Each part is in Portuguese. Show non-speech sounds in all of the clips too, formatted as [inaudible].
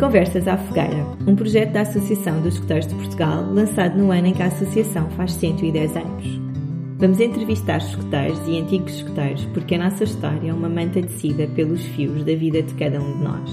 Conversas à Fogueira, um projeto da Associação dos Escuteiros de Portugal, lançado no ano em que a Associação faz 110 anos. Vamos entrevistar escuteiros e antigos escuteiros porque a nossa história é uma manta tecida pelos fios da vida de cada um de nós.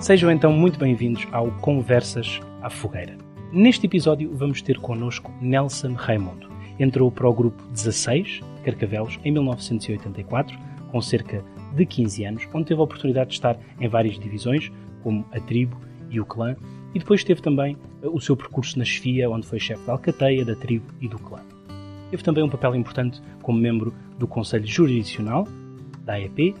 Sejam então muito bem-vindos ao Conversas à Fogueira. Neste episódio vamos ter connosco Nelson Raimundo. Entrou para o grupo 16 de Carcavelos em 1984, com cerca de 15 anos, onde teve a oportunidade de estar em várias divisões, como a tribo e o clã, e depois teve também eh, o seu percurso na chefia, onde foi chefe da Alcateia, da tribo e do clã. Teve também um papel importante como membro do Conselho Jurisdicional, da AEP,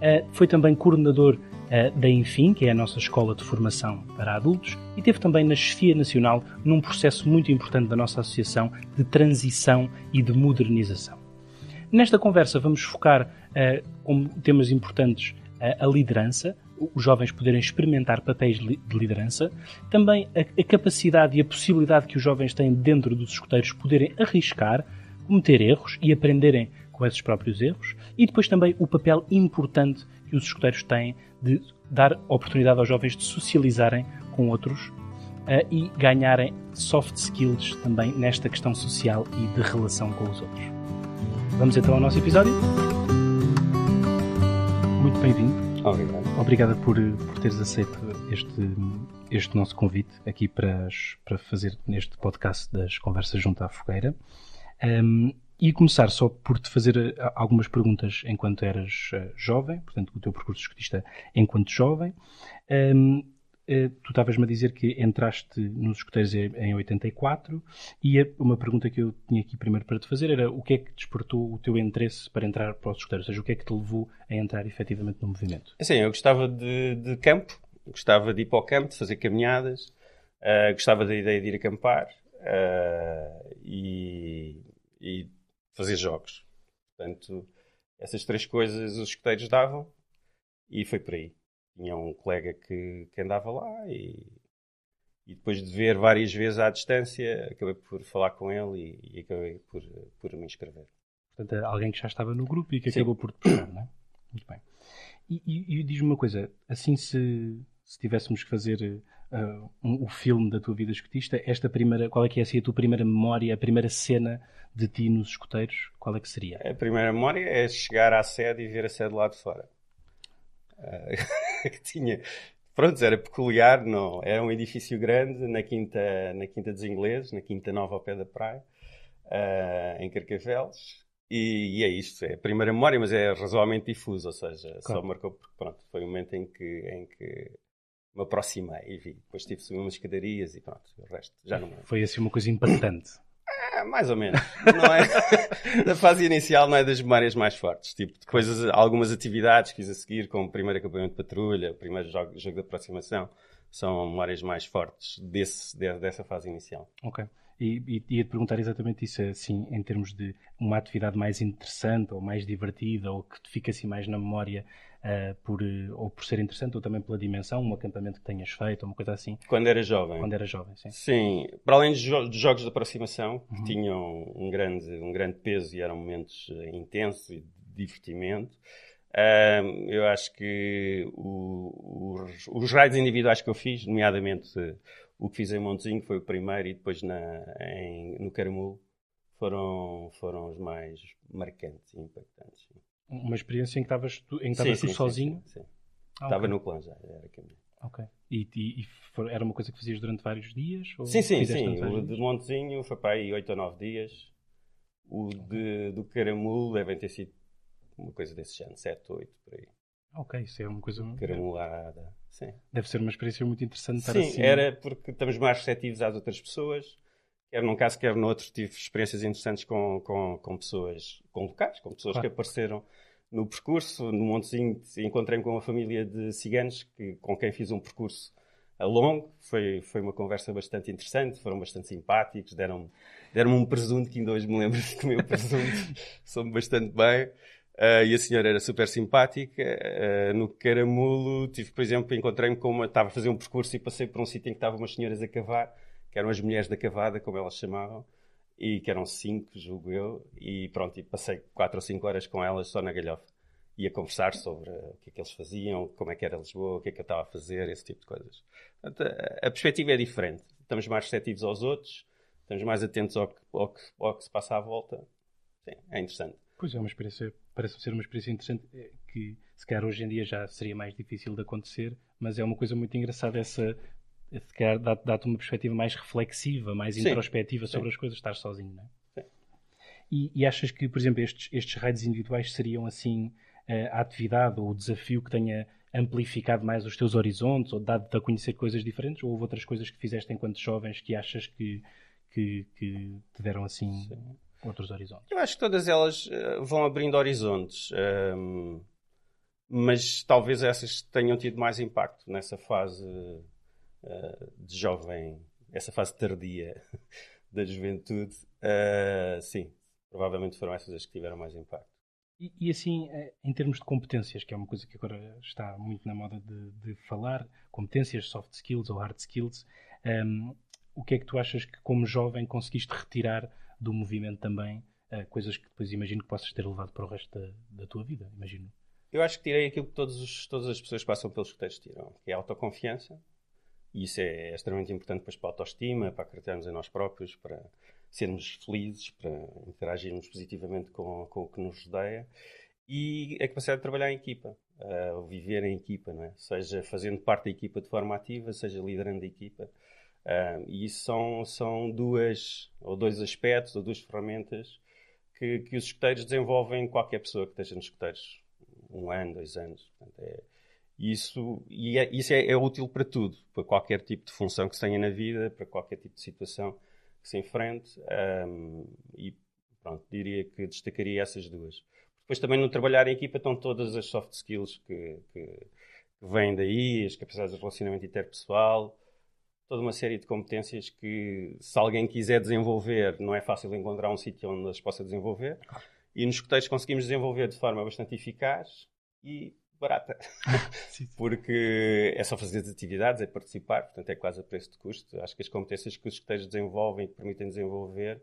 eh, foi também coordenador eh, da Enfim, que é a nossa escola de formação para adultos, e teve também na chefia nacional num processo muito importante da nossa associação de transição e de modernização. Nesta conversa vamos focar uh, como temas importantes uh, a liderança, os jovens poderem experimentar papéis de liderança, também a, a, capacidade e a possibilidade que os jovens têm dentro dos escuteiros poderem arriscar, cometer erros e aprenderem com esses próprios erros, e depois também o papel importante que os escuteiros têm de dar oportunidade aos jovens de socializarem com outros uh, e ganharem soft skills também nesta questão social e de relação com os outros. Vamos então ao nosso episódio. Muito bem-vindo. Obrigado. Obrigada por, por teres aceito este, este nosso convite aqui para, para fazer neste podcast das Conversas Junto à Fogueira. Um, e começar só por te fazer eh, algumas perguntas enquanto eras uh, jovem, portanto, o teu percurso escutista enquanto jovem. Um, eh, tu estavas-me a dizer que entraste nos escuteiros em 84 e uma pergunta que eu tinha aqui primeiro para te fazer era o que é que despertou o teu interesse para entrar para os escuteiros? Ou seja, o que é que te levou a entrar efetivamente no movimento? Sim, eu gostava de, de campo, gostava de ir para o campo, de fazer caminhadas, uh, gostava da ideia de ir acampar uh, e, e fazer jogos. Portanto, essas três coisas os escuteiros davam e foi por aí tinha um colega que, que andava lá e, e depois de ver várias vezes à distância, acabei por falar com ele e, e acabei por, por me inscrever. Portanto, alguém que já estava no grupo e que Sim. acabou por te puxar, não é? Muito bem. E, e, e diz-me uma coisa, assim se, se tivéssemos que fazer uh, um, o filme da tua vida escutista, esta primeira, qual é que é assim, a tua primeira memória, a primeira cena de ti nos escuteiros, qual é que seria? A primeira memória é chegar à sede e ver a sede lá de fora. Uh, [laughs] [laughs] que tinha. Pronto, era peculiar, não. Era um edifício grande na Quinta, na quinta dos Ingleses, na Quinta Nova ao pé da praia, uh, em Carcavelos. E, e, é isto, é a primeira memória, mas é razoavelmente difuso, ou seja, claro. só marcou porque pronto, foi um momento em que, em que me aproximei e vi. Depois tive subir umas escadarias e pronto, o resto já não. Foi assim uma coisa impactante. É, mais ou menos. Não é, [laughs] da fase inicial não é das memórias mais fortes. Tipo, coisas, algumas atividades que fiz a seguir, como o primeiro acampamento de patrulha, o primeiro jogo, jogo de aproximação, são memórias mais fortes desse, dessa fase inicial. Ok. E, e ia-te perguntar exatamente isso, assim, em termos de uma atividade mais interessante ou mais divertida ou que te fica assim mais na memória uh, por, uh, ou por ser interessante ou também pela dimensão, um acampamento que tenhas feito ou uma coisa assim? Quando era jovem. Quando era jovem, sim. Sim, para além dos, jo jogos de aproximação, que uhum. tinham um grande, um grande peso e eram momentos uh, intensos e de divertimento, eu acho que o, os, os raids individuais que eu fiz, nomeadamente o que fiz em Montezinho foi o primeiro e depois na, em, no Caramulo foram, foram os mais marcantes e impactantes. Uma experiência em que estavas tu, em que estavas sim, tu sozinho? Sim, sim. Ah, Estava okay. no clã já, era caminho. Ok. E, e, e era uma coisa que fazias durante vários dias? sim, sim, sim. O de Montezinho foi para aí 8 ou 9 dias. O de, do Caramulo devem ter sido uma coisa desse género, 7, 8 por aí. Ok, isso é uma coisa. Caramulada. Sim. Deve ser uma experiência muito interessante estar Sim, assim. era porque estamos mais receptivos às outras pessoas. Quer num caso, quer no outro, tive experiências interessantes com, com, com pessoas, com locais, com pessoas claro. que apareceram no percurso. No Montezinho encontrei-me com uma família de ciganos que, com quem fiz um percurso a longo. Foi, foi uma conversa bastante interessante, foram bastante simpáticos, deram-me deram um presunto que ainda hoje me lembro de comer o presunto. [laughs] Sou-me bastante bem. Uh, e a senhora era super simpática. Uh, no Caramulo, tive, por exemplo, encontrei-me com uma. Estava a fazer um percurso e passei por um sítio em que estavam umas senhoras a cavar, que eram as mulheres da cavada, como elas chamavam, e que eram cinco, julgo eu, e pronto, e passei quatro ou cinco horas com elas só na galhofa. e a conversar sobre o que é que eles faziam, como é que era Lisboa, o que é que eu estava a fazer, esse tipo de coisas. Portanto, a, a perspectiva é diferente. Estamos mais receptivos aos outros, estamos mais atentos ao que, ao que, ao que se passa à volta. Sim, é interessante. Pois é, uma experiência, parece ser uma experiência interessante eh, que se calhar hoje em dia já seria mais difícil de acontecer, mas é uma coisa muito engraçada essa se calhar dá-te uma perspectiva mais reflexiva, mais Sim. introspectiva sobre Sim. as coisas, estar sozinho, não é? Sim. E, e achas que, por exemplo, estes, estes raids individuais seriam assim eh, a atividade ou o desafio que tenha amplificado mais os teus horizontes ou dado-te a conhecer coisas diferentes? Ou houve outras coisas que fizeste enquanto jovens que achas que, que, que te deram assim Sim. outros horizontes? Eu acho que todas elas uh, vão abrindo horizontes. Um, mas talvez essas tenham tido mais impacto nessa fase uh, de jovem, essa fase tardia [laughs] da juventude. Uh, sim, provavelmente foram essas as que tiveram mais impacto. E, e, assim, eh, em termos de competências, que é uma coisa que agora está muito na moda de, de falar, competências, soft skills ou hard skills, um, ehm, o que é que tu achas que, como jovem, conseguiste retirar do movimento também, uh, coisas que depois imagino que possas ter levado para o resto da, da tua vida, imagino? Eu acho que tirei aquilo que todos os, todas as pessoas que passam pelos escuteiros tiram, que é a autoconfiança, e isso é, é extremamente importante para a autoestima, para acreditarmos em nós próprios, para sermos felizes, para interagirmos positivamente com, com o que nos rodeia e a capacidade de trabalhar em equipa, uh, viver em equipa, não é? seja fazendo parte da equipa de forma ativa, seja liderando a equipa. Uh, e isso são, são duas, ou dois aspectos, ou duas ferramentas que, que os escuteiros desenvolvem qualquer pessoa que esteja nos escuteiros um ano, dois anos. Portanto, é, isso, e é, isso é, é, útil para tudo, para qualquer tipo de função que se tenha na vida, para qualquer tipo de situação que se enfrente um, e pronto, diria que destacaria essas duas. Depois também no trabalhar em equipa estão todas as soft skills que, que, que vêm daí, as capacidades de relacionamento interpessoal, toda uma série de competências que se alguém quiser desenvolver não é fácil encontrar um sítio onde as possa desenvolver. E nos escuteiros conseguimos desenvolver de forma bastante eficaz e barata. [laughs] Porque é só fazer as atividades, é participar, portanto é quase a preço de custo. Acho que as competências que os escuteiros desenvolvem, que permitem desenvolver,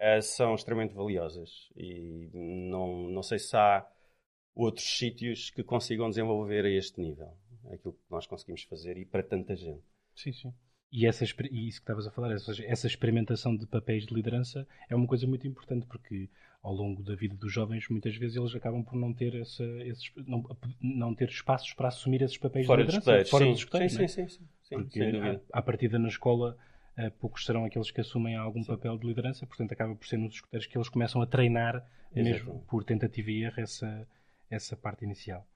uh, são extremamente valiosas. E não, não sei se há outros sítios que consigam desenvolver a este nível. Aquilo que nós conseguimos fazer e para tanta gente. Sim, sim. E, essa, e isso que estavas a falar, essa, essa experimentação de papéis de liderança é uma coisa muito importante porque ao longo da vida dos jovens, muitas vezes eles acabam por não ter, essa, esses, não, não, ter espaços para assumir esses papéis fora de liderança. fora sim, dos escuteiros. Sim, é? sim, sim, sim, Porque à, à partida na escola, uh, poucos serão aqueles que assumem algum sim. papel de liderança, portanto acaba por ser nos escuteiros que eles começam a treinar, mesmo por tentativa e erro, essa, essa parte inicial.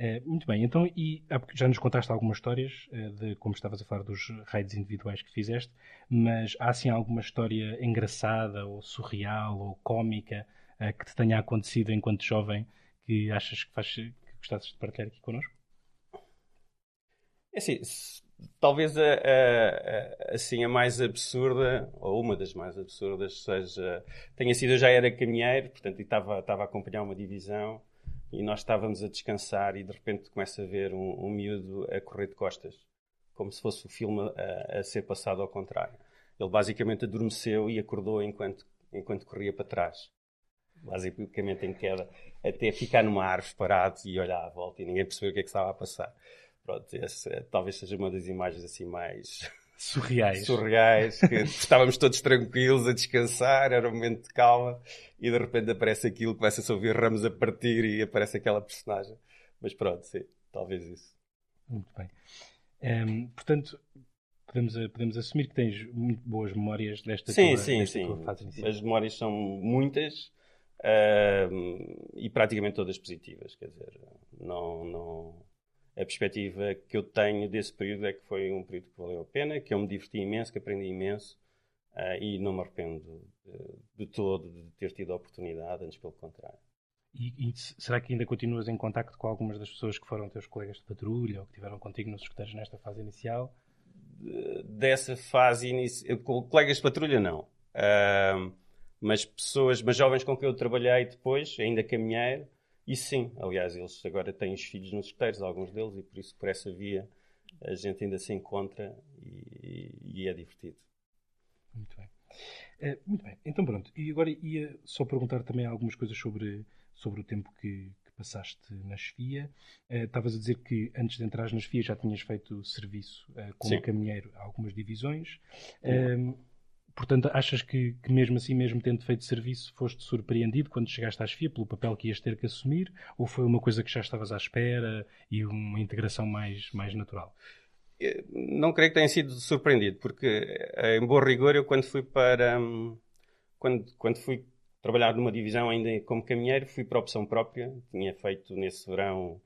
Uh, muito bem, então, e já nos contaste algumas histórias uh, de como estavas a falar dos raids individuais que fizeste, mas há assim alguma história engraçada ou surreal ou cómica uh, que te tenha acontecido enquanto jovem que achas que, faz, que gostasses de partilhar aqui connosco? É assim, talvez a, a, a, assim, a mais absurda, ou uma das mais absurdas, seja, tenha sido, eu já era caminheiro, portanto, estava, estava a acompanhar uma divisão e nós estávamos a descansar e de repente começa a ver um, um miúdo a correr de costas, como se fosse o filme a, a, ser passado ao contrário. Ele basicamente adormeceu e acordou enquanto, enquanto corria para trás. Basicamente em queda, até ficar numa árvore parado e olhar à volta e ninguém percebeu o que é que estava a passar. Pronto, esse, talvez seja uma das imagens assim mais surreais. surreais, que [laughs] estávamos todos tranquilos a descansar, era um momento de calma e de repente aparece aquilo, começa-se a ouvir ramos a partir e aparece aquela personagem. Mas pronto, sim, talvez isso. Muito bem. Um, ehm, portanto, podemos, podemos assumir que tens muito boas memórias desta sim, tua, sim, desta sim. tua fase inicial. As memórias são muitas uh, e praticamente todas positivas, quer dizer, não, não a perspectiva que eu tenho desse período é que foi um período que valeu a pena, que eu me diverti imenso, que aprendi imenso uh, e não me arrependo de, de, todo de ter tido a oportunidade, antes pelo contrário. E, e, será que ainda continuas em contacto com algumas das pessoas que foram teus colegas de patrulha ou que tiveram contigo nos escuteiros nesta fase inicial? De, dessa fase inicial, colegas de patrulha não. Uh, mas pessoas, mas jovens com quem eu trabalhei depois, ainda caminheiro, e sim, aliás, eles agora têm os filhos nos escuteiros, alguns deles, e por isso, por essa via, a gente ainda se encontra e, e é divertido. Muito bem. Uh, muito bem, então pronto. E agora ia só perguntar também algumas coisas sobre, sobre o tempo que, que passaste na Chefia. Estavas a dizer que antes de entrar na Chefia já tinhas feito serviço como Sim. caminheiro a algumas divisões. Portanto, achas que, que, mesmo assim, mesmo tendo feito serviço, foste surpreendido quando chegaste à chefia pelo papel que ias ter que assumir? Ou foi uma coisa que já estavas à espera e uma integração mais, mais natural? Não creio que tenha sido surpreendido, porque, eh, em bom rigor, eu quando fui para. Hum, quando, quando fui trabalhar numa divisão ainda como caminheiro, fui para opção própria. Tinha feito nesse verão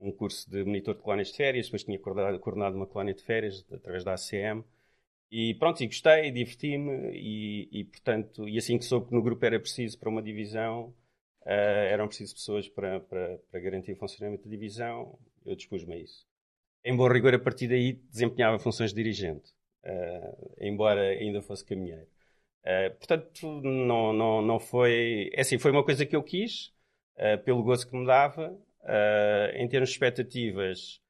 um curso de monitor de colónias de férias, depois tinha coordenado uma colónia de férias através da ACM e pronto, e gostei, diverti-me e, e, portanto, e assim que soube que no grupo era preciso para uma divisão, uh, eram precisas pessoas para, para, para, garantir o funcionamento da divisão, eu dispus-me a isso. Em bom rigor, a partir daí desempenhava funções de dirigente, uh, embora ainda fosse caminheiro. Uh, portanto, não, não, não foi. É assim, foi uma coisa que eu quis, pelo gozo que me dava. em termos de expectativas,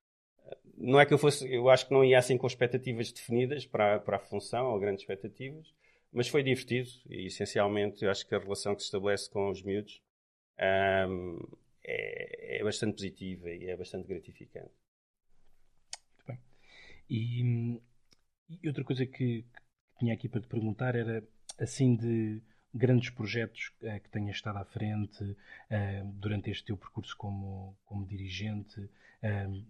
não é que eu fosse, eu acho que não ia assim com expectativas definidas para, para a função, ou grandes expectativas, mas foi divertido e essencialmente eu acho que a relação que se estabelece com os miúdos um, é, é, bastante positiva e é bastante gratificante. Muito bem. E, e outra coisa que, que, tinha aqui para te perguntar era assim de grandes projetos uh, que tenhas estado à frente uh, durante este teu percurso como, como dirigente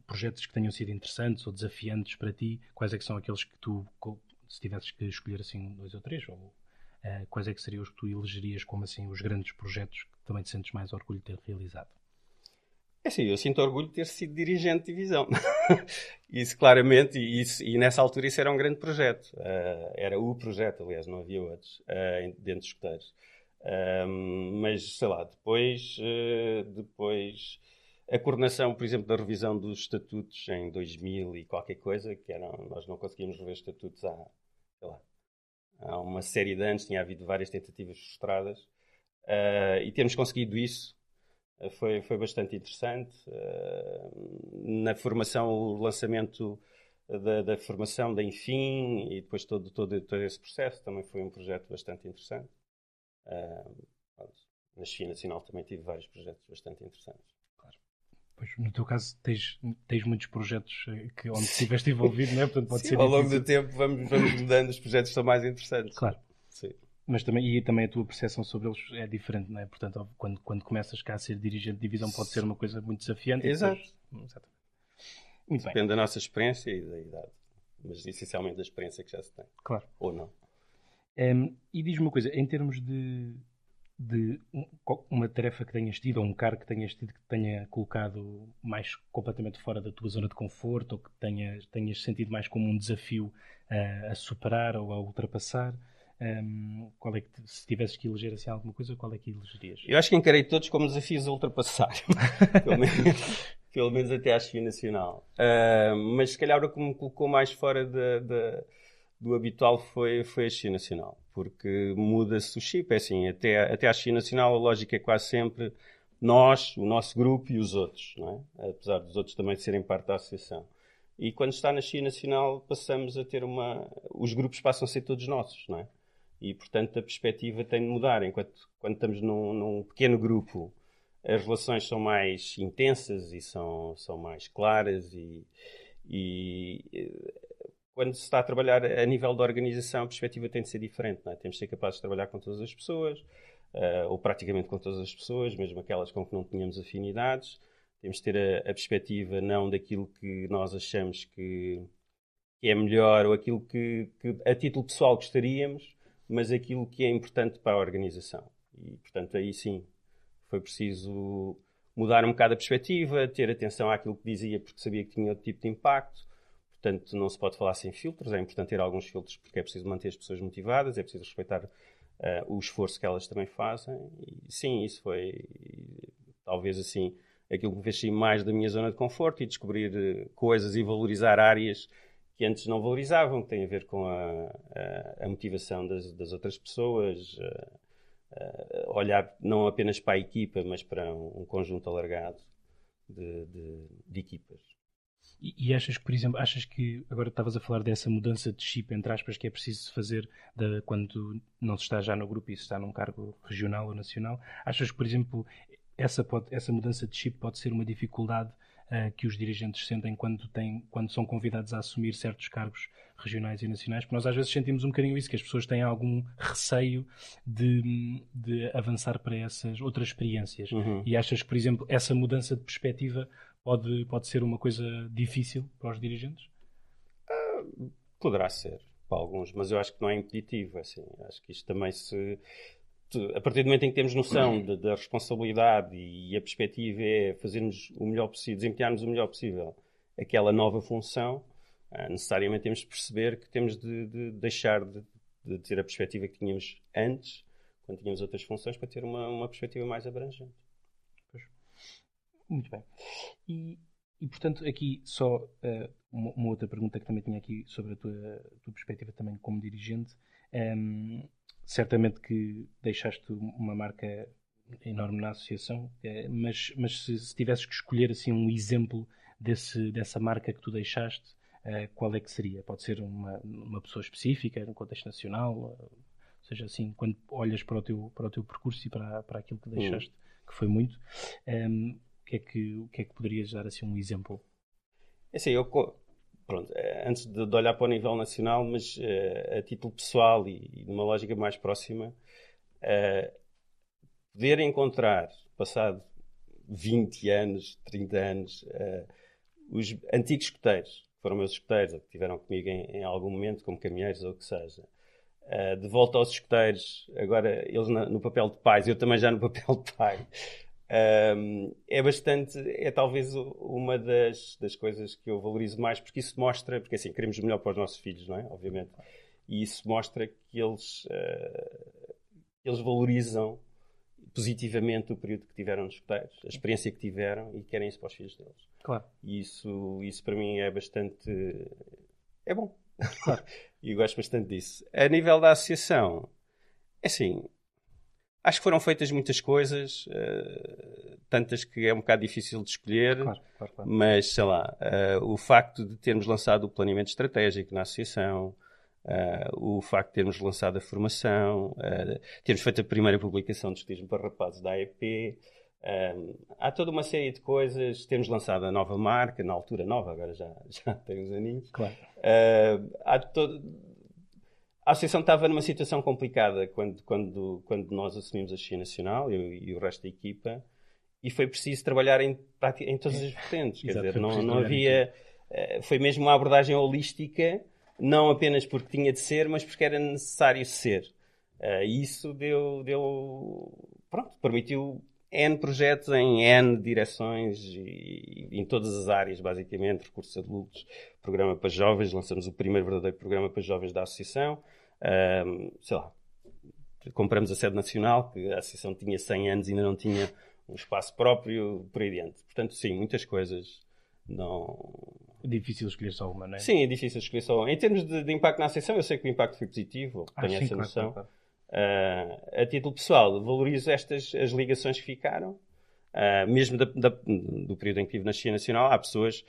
projetos que tenham sido interessantes ou desafiantes para ti, quais é que são aqueles que tu, se tivesses que escolher assim dois ou três, ou uh, quais é que seriam os que tu elegerias como assim os grandes projetos que também te sentes mais orgulho de ter realizado? É sim, eu sinto orgulho de ter sido dirigente de divisão. [laughs] isso claramente, e, isso, e, nessa altura isso era um grande projeto. Uh, era o projeto, aliás, não havia outros, uh, dentro dos escuteiros. mas, sei lá, depois, depois a coordenação, por exemplo, da revisão dos estatutos em 2000 e qualquer coisa, que eram, nós não conseguimos rever estatutos há, sei lá, há uma série de anos, tinha havido várias tentativas frustradas, uh, e termos conseguido isso uh, foi, foi bastante interessante. Uh, na formação, o lançamento da, da, formação da Enfim e depois todo, todo, todo esse processo também foi um projeto bastante interessante. na China Nacional também tive vários projetos bastante interessantes. Pois, no teu caso, tens, tens muitos projetos eh, que, onde estiveste envolvido, não é? Portanto, pode Sim, ser ao longo do tempo vamos, vamos mudando, os projetos são mais interessantes. Claro. Sim. Mas também, e também a tua percepção sobre eles é diferente, não é? Portanto, quando, quando começas cá a ser dirigente de divisão, pode ser uma coisa muito desafiante. Exato. Depois, exatamente. Muito Depende bem. da nossa experiência e da idade. Mas essencialmente da experiência que já se tem. Claro. Ou não. Um, e diz-me uma coisa, em termos de, de uma tarefa que tenhas tido ou um cargo que tenhas tido que te tenha colocado mais completamente fora da tua zona de conforto ou que tenhas, tenhas sentido mais como um desafio uh, a superar ou a ultrapassar? Um, qual é que, se tivesses que eleger assim alguma coisa, qual é que elegerias? Eu acho que encarei todos como desafios a ultrapassar. [laughs] pelo, menos, pelo, menos, até à Chefia Nacional. Uh, mas se calhar o que me colocou mais fora de, de, do habitual foi, foi a China Nacional porque muda-se o chip. É assim, até, até à China Nacional a lógica é quase sempre nós, o nosso grupo e os outros, não é? apesar dos outros também serem parte da associação. E quando está na China Nacional passamos a ter uma... Os grupos passam a ser todos nossos, não é? E, portanto, a perspectiva tem de mudar. Enquanto quando estamos num, num pequeno grupo, as relações são mais intensas e são, são mais claras e, e quando se está a trabalhar a nível da organização, a perspectiva tem de ser diferente. É? Temos de ser capazes de trabalhar com todas as pessoas, uh, ou praticamente com todas as pessoas, mesmo aquelas com que não tínhamos afinidades. Temos de ter a, a perspectiva não daquilo que nós achamos que, que é melhor ou aquilo que, que, a título pessoal gostaríamos, mas aquilo que é importante para a organização. E, portanto, aí sim foi preciso mudar um bocado a perspectiva, ter atenção àquilo que dizia, porque sabia que tinha outro tipo de impacto Portanto, não se pode falar sem filtros, é importante ter alguns filtros porque é preciso manter as pessoas motivadas, é preciso respeitar uh, o esforço que elas também fazem. E sim, isso foi talvez assim aquilo que me fez mais da minha zona de conforto e descobrir uh, coisas e valorizar áreas que antes não valorizavam, que têm a ver com a, a, a motivação das, das, outras pessoas, uh, olhar não apenas para a equipa, mas para um, um conjunto alargado de, de, de equipas. E, e, achas que, por exemplo, achas que agora estavas a falar dessa mudança de chip, entre aspas, que é preciso fazer de, quando não se está já no grupo e se está num cargo regional ou nacional, achas que, por exemplo, essa, pode, essa mudança de chip pode ser uma dificuldade uh, que os dirigentes sentem quando, têm, quando são convidados a assumir certos cargos regionais e nacionais, porque nós às vezes sentimos um bocadinho isso, que as pessoas têm algum receio de, de avançar para essas outras experiências. Uhum. E achas que, por exemplo, essa mudança de perspectiva pode, pode ser uma coisa difícil para os dirigentes? Uh, poderá ser para alguns, mas eu acho que não é impeditivo. Assim. Acho que isto também se. A partir do momento em que temos noção da responsabilidade e a perspectiva é fazermos o melhor possível, desempenharmos o melhor possível aquela nova função, ah, necessariamente temos de perceber que temos de, de deixar de, de, ter a perspectiva que tínhamos antes, quando tínhamos outras funções, para ter uma, uma perspectiva mais abrangente. Pois. Muito bem. E, e portanto, aqui só uh, uma, uma, outra pergunta que também tinha aqui sobre a tua, tua perspectiva também como dirigente. Um, certamente que deixaste uma marca enorme na associação, é, mas, mas se, se, tivesses que escolher assim um exemplo desse, dessa marca que tu deixaste, uh, qual é que seria? Pode ser uma, uma pessoa específica, no contexto nacional, ou seja, assim, quando olhas para o teu, para o teu percurso e para, para aquilo que deixaste, hum. que foi muito, um, o, que é que, o que é que poderias dar assim um exemplo? É assim, eu, pronto, eh, antes de, de, olhar para o nível nacional, mas uh, a título pessoal e, e numa lógica mais próxima, uh, poder encontrar, passado 20 anos, 30 anos, uh, os antigos escuteiros, que foram meus escuteiros, ou que estiveram comigo em, em, algum momento, como caminheiros ou o que seja, de volta aos escuteiros, agora eles na, no papel de pais, eu também já no [laughs] papel de pai, um, é bastante, é talvez uma das, das coisas que eu valorizo mais, porque isso mostra, porque assim, queremos o melhor para os nossos filhos, não é? Obviamente. E isso mostra que eles, uh, eles valorizam positivamente o período que tiveram nos escuteiros, a experiência que tiveram e querem isso para os filhos deles. Claro. E isso, isso para mim é bastante. é bom. Claro. [laughs] e eu gosto bastante disso. A nível da associação, é assim, Acho que foram feitas muitas coisas, uh, tantas que é um bocado difícil de escolher, claro, claro, claro. mas sei lá, uh, o facto de termos lançado o planeamento estratégico na associação, uh, o facto de termos lançado a formação, termos feito a primeira publicação de escotismo para rapazes da AEP, há toda uma série de coisas, temos lançado a nova marca, na altura nova, agora já, [laughs] já tem uns aninhos. Claro. há todo a Associação estava numa situação complicada quando, quando, quando nós assumimos a China Nacional eu, e o resto da equipa e foi preciso trabalhar em, em todas as vertentes. Quer dizer, não, não havia. Eh, foi mesmo uma abordagem holística, não apenas porque tinha de ser, mas porque era necessário ser. Uh, isso deu, deu. Pronto, permitiu N projetos em N direções e, e em todas as áreas, basicamente, recursos adultos, programa para jovens, lançamos o primeiro verdadeiro programa para jovens da associação, um, sei lá, compramos a sede nacional, que a associação tinha 100 anos e ainda não tinha um espaço próprio, por aí diante. Portanto, sim, muitas coisas não... É difícil escolher só uma, não é? Sim, é difícil escolher só uma. Em termos de, de impacto na associação, eu sei que o impacto foi positivo, ah, tenho sim, essa noção. Claro, claro. Uh, a título pessoal, valorizo estas as ligações que ficaram, uh, mesmo da, da, do período em que estive na China Nacional, há pessoas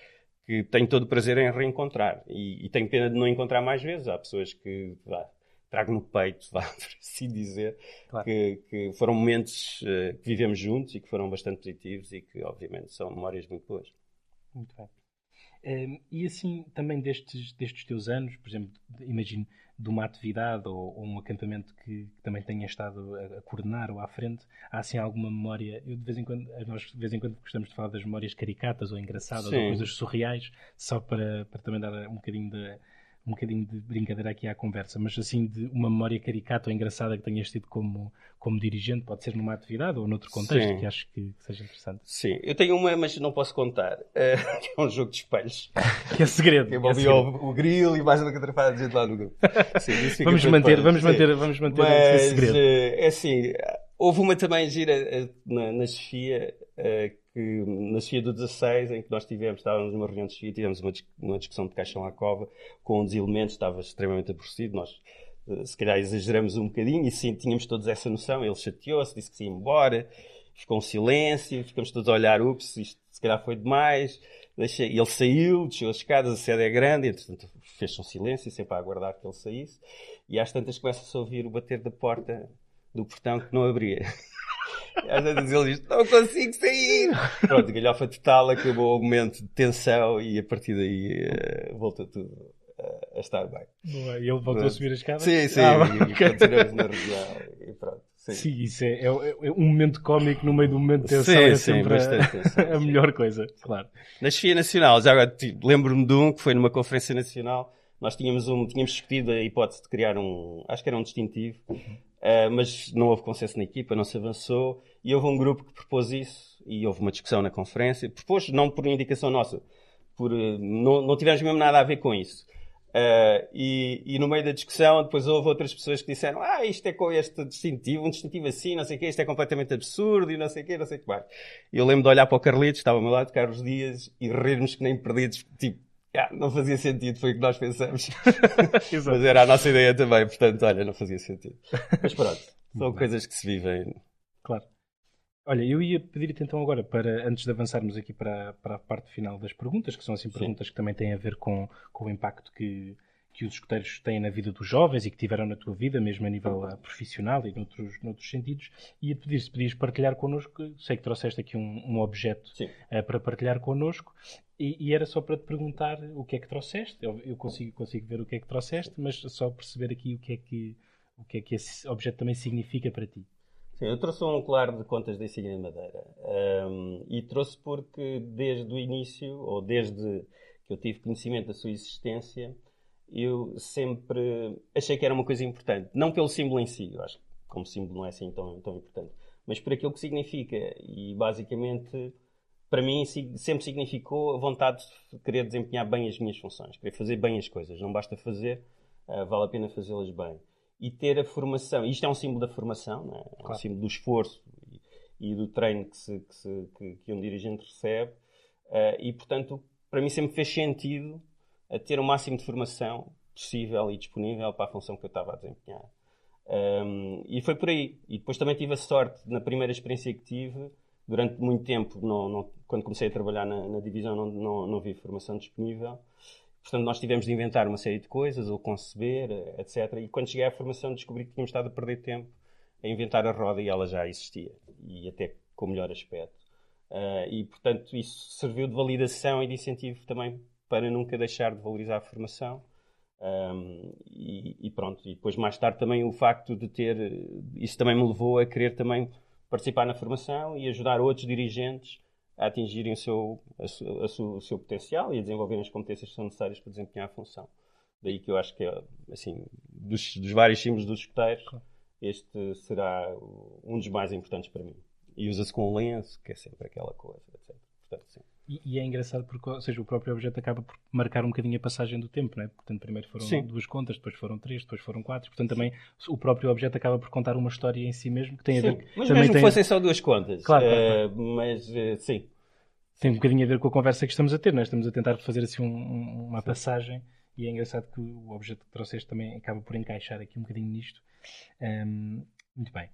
que tenho todo o prazer em reencontrar e, e tenho pena de não encontrar mais vezes. Há pessoas que vá, trago no peito, [laughs] vá, por assim dizer, claro. que, que, foram momentos uh, que vivemos juntos e que foram bastante positivos e que, obviamente, são memórias muito boas. Muito bem. Um, e assim, também destes, destes teus anos, por exemplo, imagino de uma atividade ou, ou um acampamento que, que, também tenha estado a, a, coordenar ou à frente, há assim alguma memória? Eu de vez em quando, nós de vez em quando gostamos de falar das memórias caricatas ou engraçadas Sim. ou coisas surreais, só para, para também dar um bocadinho de um bocadinho de brincadeira aqui à conversa, mas assim de uma memória caricata ou engraçada que tenhas tido como, como dirigente, pode ser numa atividade ou noutro contexto Sim. que acho que, que, seja interessante. Sim, eu tenho uma, mas não posso contar. [laughs] Uh, é um jogo de espelhos. [laughs] que é segredo. Que envolvia é o, o grilo e mais uma catrafada de gente lá no grupo. Sim, [laughs] vamos, manter, vamos, manter, vamos manter mas, esse segredo. Uh, é assim, houve uma também gira uh, na, na Sofia que na Sofia do 16, em que nós tivemos, estávamos numa reunião de Sofia, tivemos uma, uma discussão de caixão à cova com um dos elementos, estava extremamente aborrecido, nós eh, se calhar exageramos um bocadinho e sim, tínhamos todos essa noção, ele chateou-se, disse que se ia embora, ficou um silêncio, ficamos todos a olhar, ups, isto se calhar foi demais, deixa, ele saiu, desceu as escadas, a sede é grande, entretanto fez um silêncio, sempre a aguardar que ele saísse, e às tantas começa-se a ouvir o bater da porta do portão que não abria. [laughs] Às vezes ele diz, não consigo sair. Pronto, galhofa total, acabou o momento de tensão e a partir daí uh, voltou tudo uh, a estar bem. Boa, e ele voltou a subir as escadas? Sim, sim, ah, e, okay. continuamos na região e pronto. Sim, sim isso é, é, é, um momento cómico no meio de um momento de tensão, sim, é sempre sim, [laughs] a, tensão, a melhor coisa, claro. Na chefia nacional, já agora tipo, lembro-me de um que foi numa conferência nacional, nós tínhamos, um, tínhamos discutido a hipótese de criar um, acho que era um distintivo, uh, mas não houve consenso na equipa, não se avançou, e houve um grupo que propôs isso, e houve uma discussão na conferência, propôs não por indicação nossa, por, uh, não, não tivemos mesmo nada a ver com isso. Uh, e, e, no meio da discussão, depois houve outras pessoas que disseram: Ah, isto é com este distintivo, um distintivo assim, não sei o quê, isto é completamente absurdo e não sei o quê, não sei o que mais. Eu lembro de olhar para o Carlitos, estava ao meu lado, Carlos Dias, e rirmos que nem perdidos, tipo, yeah, não fazia sentido, foi o que nós pensamos. [laughs] Mas era a nossa ideia também, portanto, olha, não fazia sentido. Mas pronto, são coisas que se vivem. Claro. Olha, eu ia pedir-te então agora, para, antes de avançarmos aqui para, para a parte final das perguntas, que são assim perguntas Sim. que também têm a ver com, com o impacto que, que os escuteiros têm na vida dos jovens e que tiveram na tua vida, mesmo a nível uh, profissional e noutros, noutros sentidos, ia-te pedir se podias partilhar connosco, sei que trouxeste aqui um, um objeto uh, para partilhar connosco, e, e, era só para te perguntar o que é que trouxeste, eu, eu, consigo, consigo ver o que é que trouxeste, mas só perceber aqui o que é que, o que, é que esse objeto também significa para ti. Sim, eu trouxe um colar de contas da insígnia de madeira. Um, e trouxe porque desde o início, ou desde que eu tive conhecimento da sua existência, eu sempre achei que era uma coisa importante. Não pelo símbolo em si, eu acho que como símbolo não é assim tão, tão importante, mas por aquilo que significa. E basicamente, para mim, sempre significou a vontade de querer desempenhar bem as minhas funções, querer fazer bem as coisas. Não basta fazer, uh, vale a pena fazê-las bem e ter a formação. Isto é um símbolo da formação, é? é? um símbolo do esforço e, do treino que, se, que, se, que, que, um dirigente recebe. Uh, e, portanto, para mim sempre fez sentido a ter o máximo de formação possível e disponível para a função que eu estava a desempenhar. Um, e foi por aí. E depois também tive a sorte, na primeira experiência que tive, durante muito tempo, não, não, quando comecei a trabalhar na, na divisão, não, não, não vi formação disponível. Portanto, nós tivemos de inventar uma série de coisas, ou conceber, etc. E quando cheguei à formação descobri que tínhamos estado a perder tempo a inventar a roda e ela já existia. E até com melhor aspecto. Uh, e, portanto, isso serviu de validação e de incentivo também para nunca deixar de valorizar a formação. Um, e, e, pronto, e depois mais tarde também o facto de ter, isso também me levou a querer também participar na formação e ajudar outros dirigentes a atingirem o seu, a, a, a, o seu potencial e a desenvolverem as competências que são necessárias para desempenhar a função. Daí que eu acho que, é, assim, dos, dos vários símbolos dos escuteiros, este será um dos mais importantes para mim. E usa-se com lenço, que é sempre aquela coisa, etc. Portanto, sim. E, e, é engraçado porque, ou seja, o próprio objeto acaba por marcar um bocadinho a passagem do tempo, não é? Portanto, primeiro foram Sim. duas contas, depois foram três, depois foram quatro. Portanto, também o próprio objeto acaba por contar uma história em si mesmo que tem sim, a ver. Mas mesmo tem... fossem só duas contas. Claro. Uh, mas uh, sim. Tem um bocadinho a ver com a conversa que estamos a ter, não é? Estamos a tentar fazer assim um, uma passagem e é engraçado que o objeto que trouxeste também acaba por encaixar aqui um bocadinho nisto. Um, muito bem.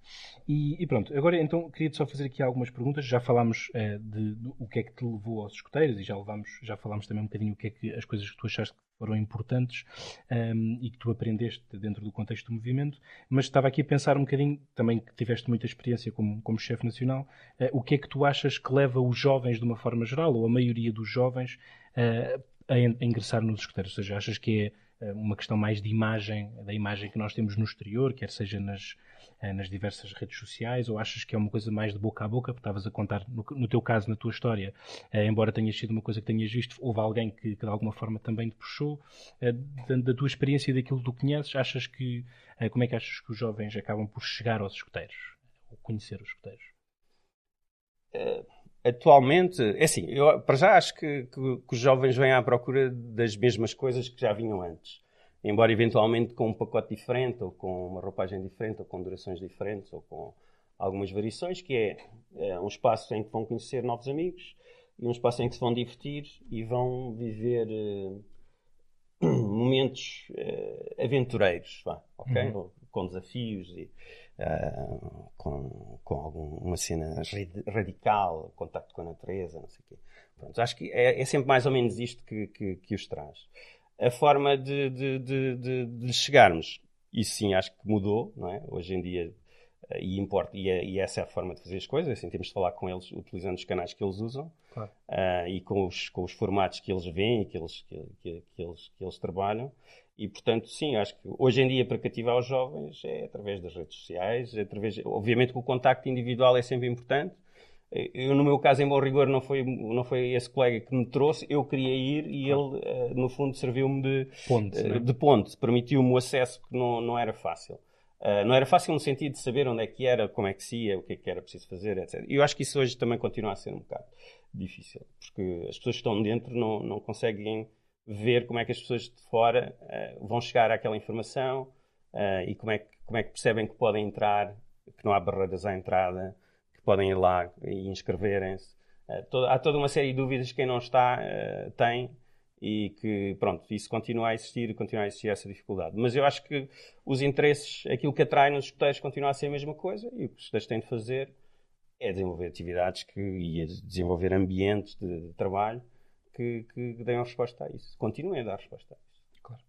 E, e, pronto, agora então queria só fazer aqui algumas perguntas. Já falámos uh, de, de, o que é que te levou aos escuteiros e já, levamos, já falámos também um bocadinho o que é que as coisas que tu achaste que foram importantes um, ehm, e que tu aprendeste dentro do contexto do movimento. Mas estava aqui a pensar um bocadinho, também que tiveste muita experiência como, como chefe nacional, uh, o que é que tu achas que leva os jovens, de uma forma geral, ou a maioria dos jovens, uh, a, a ingressar nos escuteiros? Ou seja, achas que é uma questão mais de imagem, da imagem que nós temos no exterior, quer seja nas nas diversas redes sociais ou achas que é uma coisa mais de boca a boca? Estavas a contar, no, no, teu caso, na tua história, eh, embora tenha sido uma coisa que tenhas visto, houve alguém que, que de alguma forma também te puxou. Eh, da, da, tua experiência e daquilo que tu conheces, achas que, como é que achas que os jovens acabam por chegar aos escuteiros? Ou conhecer os escuteiros? atualmente, é assim, eu para já acho que, que, que, os jovens vêm à procura das mesmas coisas que já vinham antes embora eventualmente com um pacote diferente, ou com uma roupagem diferente, ou com durações diferentes, ou com algumas variações, que é, é um espaço em que vão conhecer novos amigos e um espaço em que se vão divertir e vão viver uh, [clears throat] momentos uh, aventureiros, vá, ok? Uhum. Com desafios e uh, com, com alguma cena radical, contacto com a natureza, não sei o quê. Pronto, acho que é, é, sempre mais ou menos isto que, que, que os traz a forma de, de, de, de, chegarmos. Isso sim, acho que mudou, não é? Hoje em dia e, importa, e, é, e, essa é a forma de fazer as coisas, assim, temos de falar com eles utilizando os canais que eles usam claro. uh, e com os, com os formatos que eles veem e que eles, que, que, que, eles, que eles trabalham. E, portanto, sim, acho que hoje em dia, para cativar os jovens, é através das redes sociais, é através, obviamente que o contacto individual é sempre importante. Eu, no meu caso, em bom rigor, não foi, não foi esse colega que me trouxe, eu queria ir e ele, uh, no fundo, serviu-me de ponte, uh, de ponte permitiu-me o acesso que não, não era fácil. Uh, não era fácil no sentido de saber onde é que era, como é que se ia, o que é que era preciso fazer, etc. E eu acho que isso hoje também continua a ser um bocado difícil, porque as pessoas que estão dentro não, não conseguem ver como é que as pessoas de fora uh, vão chegar àquela informação uh, e como é, que, como é que percebem que podem entrar, que não há barreiras à entrada, podem ir lá e inscreverem-se. há toda uma série de dúvidas que quem não está tem e que, pronto, isso continua a existir e continua a existir essa dificuldade. Mas eu acho que os interesses, aquilo que atrai nos escuteiros continua a ser a mesma coisa e o que os escuteiros têm de fazer é desenvolver atividades que, e desenvolver ambientes de, de trabalho que, que, deem resposta a isso. Continuem a dar resposta a isso. Claro.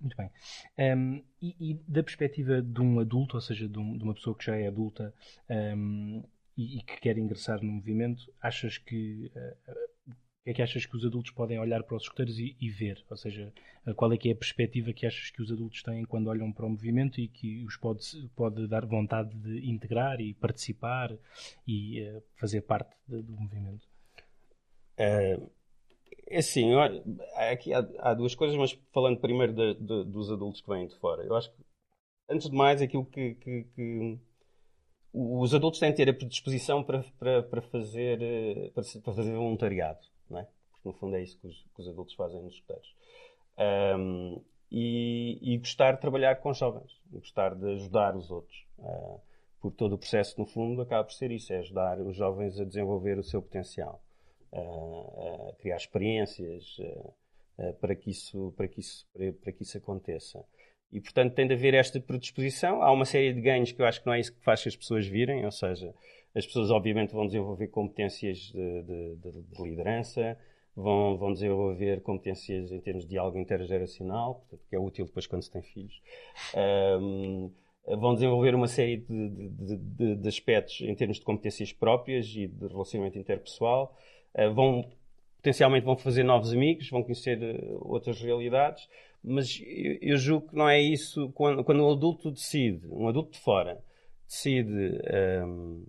Muito bem. Um, e, e, da perspectiva de um adulto, ou seja, de, um, de uma pessoa que já é adulta um, e, e, que quer ingressar no movimento, achas que uh, é que achas que os adultos podem olhar para os escuteiros e, e, ver? Ou seja, qual é que é a perspectiva que achas que os adultos têm quando olham para o movimento e que os pode, pode dar vontade de integrar e participar e uh, fazer parte de, do movimento? É, é assim, aqui há, há, duas coisas, mas falando primeiro de, de, dos adultos que vêm de fora. Eu acho que, antes de mais, aquilo que, que, que os adultos têm de ter a predisposição para, para, para, fazer, eh, para, fazer voluntariado não é? Porque no fundo é isso que os, que os adultos fazem nos escuteiros. Um, e, e, gostar de trabalhar com jovens, gostar de ajudar os outros. Uh, por todo o processo, no fundo, acaba por ser isso: é ajudar os jovens a desenvolver o seu potencial, a criar experiências para, que isso, para, que isso, para, que isso aconteça. E, portanto, tem de haver esta predisposição. Há uma série de ganhos que eu acho que não é isso que faz que as pessoas virem, ou seja, as pessoas, obviamente, vão desenvolver competências de, de, de, de liderança, vão, vão desenvolver competências em termos de diálogo intergeracional, portanto, que é útil depois quando se tem filhos. Um, vão desenvolver uma série de, de, de, aspectos em termos de competências próprias e de relacionamento interpessoal. Uh, vão, potencialmente vão fazer novos amigos, vão conhecer uh, outras realidades, mas eu, eu, julgo que não é isso quando, quando um adulto decide, um adulto de fora, decide um,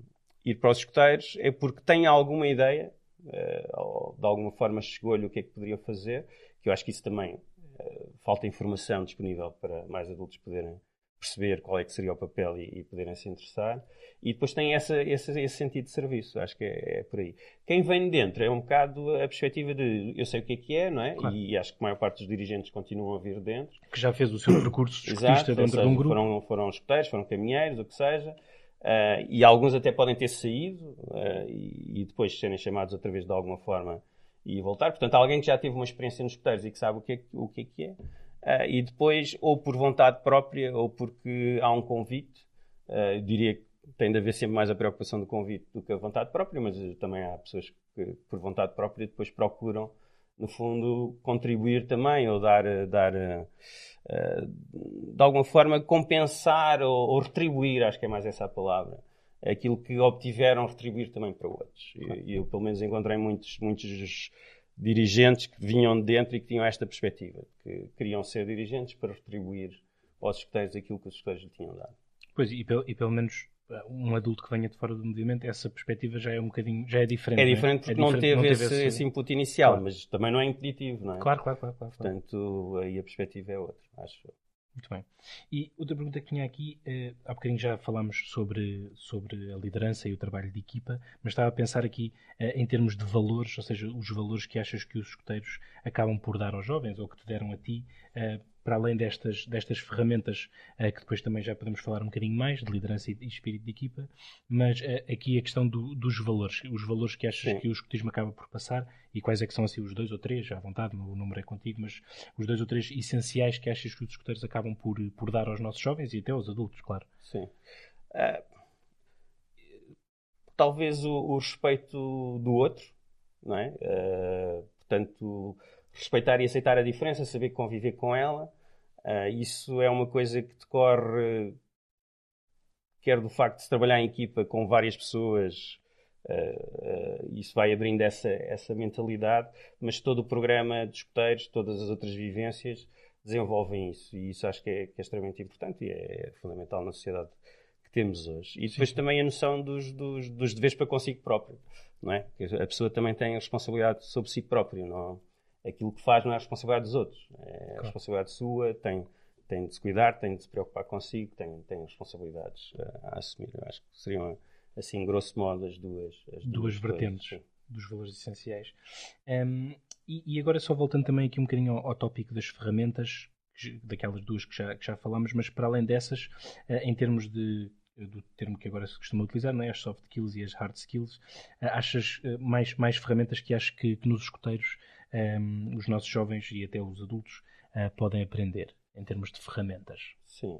ir para os escuteiros é porque tem alguma ideia, uh, ou de alguma forma chegou-lhe o que é que poderia fazer, que eu acho que isso também uh, falta informação disponível para mais adultos poderem perceber qual é que seria o papel e, e poderem se interessar. E depois tem essa, esse, esse sentido de serviço, acho que é, é, por aí. Quem vem dentro é um bocado a perspectiva de eu sei o que é que é, não é? Claro. E acho que a maior parte dos dirigentes continuam a vir dentro. Que já fez o seu percurso de Exato, dentro seja, de um grupo. Foram, foram escuteiros, foram caminheiros, o que seja. Uh, e alguns até podem ter saído uh, e, e, depois serem chamados outra vez de alguma forma e voltar. Portanto, alguém que já teve uma experiência nos escuteiros e que sabe o que é, o que é, que é. Uh, e depois, ou por vontade própria, ou porque há um convite, eu diria que tem de haver sempre mais a preocupação do convite do que a vontade própria, mas também há pessoas que, por vontade própria, depois procuram no fundo, contribuir também ou dar, dar uh, de alguma forma, compensar ou, ou, retribuir, acho que é mais essa a palavra, aquilo que obtiveram, retribuir também para outros. E eu, pelo menos, encontrei muitos, muitos dirigentes que vinham de dentro e que tinham esta perspectiva, que queriam ser dirigentes para retribuir aos escuteiros aquilo que os escuteiros lhe tinham dado. Pois, e, e pelo menos um adulto que venha de fora do movimento, essa perspectiva já é um bocadinho, já é diferente. É diferente porque é não, teve não, teve esse, esse input inicial, claro. mas também não é impeditivo, não é? Claro, claro, claro. claro Portanto, aí a perspectiva é outra, acho. Muito bem. E outra pergunta que tinha aqui, eh, há bocadinho já falámos sobre, sobre a liderança e o trabalho de equipa, mas estava a pensar aqui eh, em termos de valores, ou seja, os valores que achas que os escuteiros acabam por dar aos jovens ou que te deram a ti para além destas, destas ferramentas, uh, que depois também já podemos falar um bocadinho mais, de liderança e, espírito de equipa, mas uh, aqui a questão do, dos valores, os valores que achas Sim. que o escutismo acaba por passar e quais é que são assim os dois ou três, à vontade, o número é contigo, mas os dois ou três essenciais que achas que os escuteiros acabam por, por dar aos nossos jovens e até aos adultos, claro. Sim. Uh, talvez o, o, respeito do outro, não é? portanto, respeitar e aceitar a diferença, saber conviver com ela, Uh, isso é uma coisa que decorre quer do facto de se trabalhar em equipa com várias pessoas, uh, uh, isso vai abrindo essa, essa mentalidade, mas todo o programa de escuteiros, todas as outras vivências desenvolvem isso e isso acho que é, que é extremamente importante e é fundamental na sociedade que temos hoje. E depois Sim. também a noção dos, dos, dos, deveres para consigo próprio, não é? a pessoa também tem a responsabilidade sobre si próprio, não aquilo que faz não é a responsabilidade dos outros, é a responsabilidade sua, tem tem de se cuidar, tem de se preocupar consigo, tem, tem responsabilidades a, a assumir. Eu acho que seriam, assim, grosso modo, as duas, as duas, duas vertentes coisas, dos valores essenciais. Um, e, e, agora, só voltando também aqui um bocadinho ao, ao tópico das ferramentas, daquelas duas que já, que já falamos, mas para além dessas, uh, em termos de do termo que agora se costuma utilizar, não é? as soft skills e as hard skills, uh, achas mais, mais ferramentas que achas que, que nos escuteiros um, os nossos jovens e até os adultos podem aprender? em termos de ferramentas. Sim.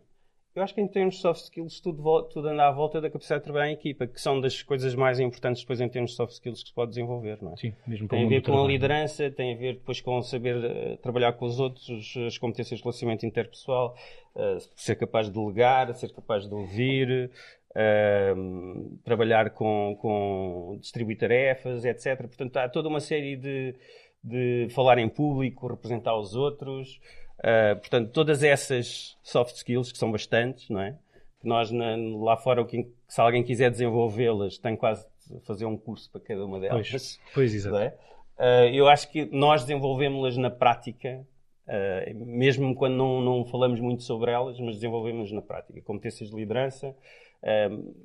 Eu acho que em termos de soft skills tudo, tudo anda à volta da capacidade de trabalhar em equipa, que são das coisas mais importantes depois em termos de soft skills que se pode desenvolver, não é? Sim, mesmo Tem a ver com a liderança, tem a ver depois com saber uh, trabalhar com os outros, as competências de relacionamento interpessoal, uh, ser capaz de delegar, ser capaz de ouvir, uh, trabalhar com, com distribuir tarefas, etc. Portanto, há toda uma série de, de falar em público, representar os outros, Uh, portanto, todas essas soft skills, que são bastantes, não é? Que nós na, lá fora, se alguém quiser desenvolvê-las, tem quase de fazer um curso para cada uma delas. Pois, pois exato. É? Uh, eu acho que nós desenvolvemos-las na prática, uh, mesmo quando não, não falamos muito sobre elas, mas desenvolvemos na prática. Competências de liderança,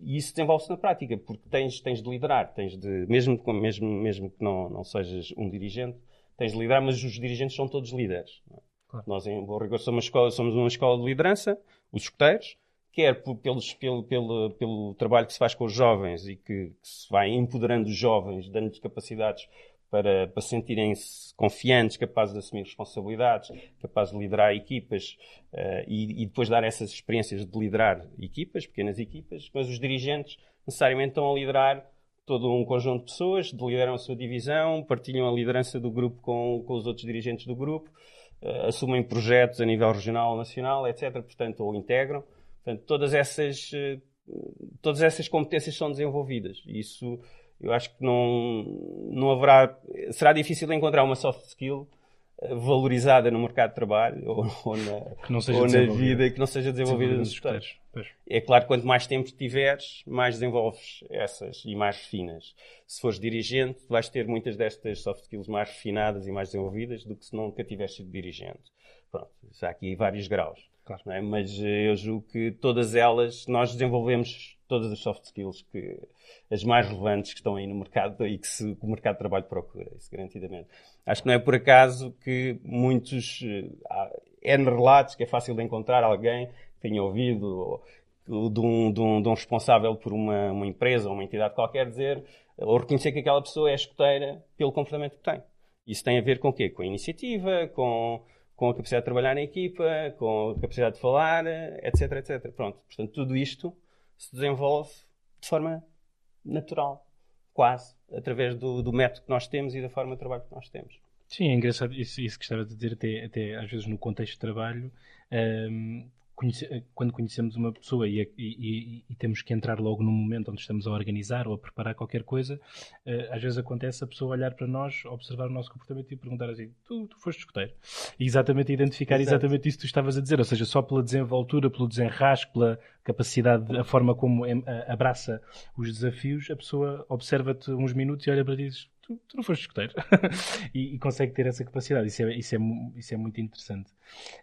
e isso desenvolve-se na prática, porque tens, tens de liderar, tens de, mesmo, mesmo, mesmo que não, não sejas um dirigente, tens de liderar, mas os dirigentes são todos líderes. É? Claro. Nós, em Bom Rigor, somos uma, escola, somos uma escola de liderança, os escuteiros, quer pelos, pelo, pelo, pelo trabalho que se faz com os jovens e que, que se vai empoderando os jovens, dando-lhes capacidades para, para sentirem-se confiantes, capazes de assumir responsabilidades, capazes de liderar equipas uh, e, e, depois dar essas experiências de liderar equipas, pequenas equipas, mas os dirigentes necessariamente estão a liderar todo um conjunto de pessoas, lideram a sua divisão, partilham a liderança do grupo com, com os outros dirigentes do grupo, uh, assumem projetos a nível regional, nacional, etc. Portanto, ou integram. Portanto, todas essas, uh, todas essas competências são desenvolvidas. Isso, eu acho que não, não haverá. Será difícil encontrar uma soft skill eh, valorizada no mercado de trabalho [laughs] ou, ou na, ou na vida que não seja desenvolvida nos escuteiros. É claro quanto mais tempo tiveres, mais desenvolves essas e mais refinas. Se fores dirigente, vais ter muitas destas soft skills mais refinadas e mais desenvolvidas do que se nunca tivesse sido dirigente. Pronto, há aqui vários graus. Claro. É? Mas eh, eu julgo que todas elas, nós desenvolvemos todas as soft skills, que, as mais relevantes que estão aí no mercado e que, se, que o mercado de trabalho procura, isso garantidamente. Acho que não é por acaso que muitos, eh, há N relatos que é fácil de encontrar alguém que tenha ouvido de um, de um, de um responsável por uma, uma empresa ou uma entidade qualquer dizer ou reconhecer que aquela pessoa é escuteira pelo comportamento que tem. Isso tem a ver com o quê? Com a iniciativa, com, com a capacidade de trabalhar na equipa, com a capacidade de falar, etc, etc. Pronto. Portanto, tudo isto se desenvolve de forma natural, quase, através do, do método que nós temos e da forma de trabalho que nós temos. Sim, é engraçado isso, isso que estava a dizer, até, até às vezes no contexto de trabalho, um, conhece, quando conhecemos uma pessoa e, e, e, temos que entrar logo no momento onde estamos a organizar ou a preparar qualquer coisa, uh, às vezes acontece a pessoa olhar para nós, observar o nosso comportamento e perguntar assim: Tu, tu foste escuteiro? E exatamente identificar Exato. exatamente isso que tu estavas a dizer, ou seja, só pela desenvoltura, pelo desenrasque, pela capacidade, a forma como abraça os desafios, a pessoa observa-te uns minutos e olha para ti e diz: Tu, tu, não foste escuteiro. [laughs] e, e, consegue ter essa capacidade. Isso é, isso é, isso é muito interessante.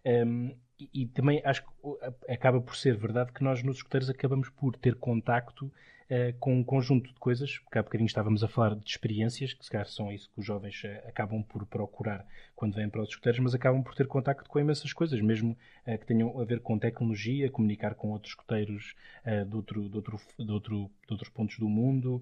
Um, e, também acho que acaba por ser verdade que nós nos escuteiros acabamos por ter contacto uh, com um conjunto de coisas, porque há bocadinho estávamos a falar de experiências, que se calhar são isso que os jovens uh, acabam por procurar quando vêm para os escuteiros, mas acabam por ter contacto com imensas coisas, mesmo uh, que tenham a ver com tecnologia, comunicar com outros escuteiros de, outro, de, outro, de, outro, de outros pontos do mundo,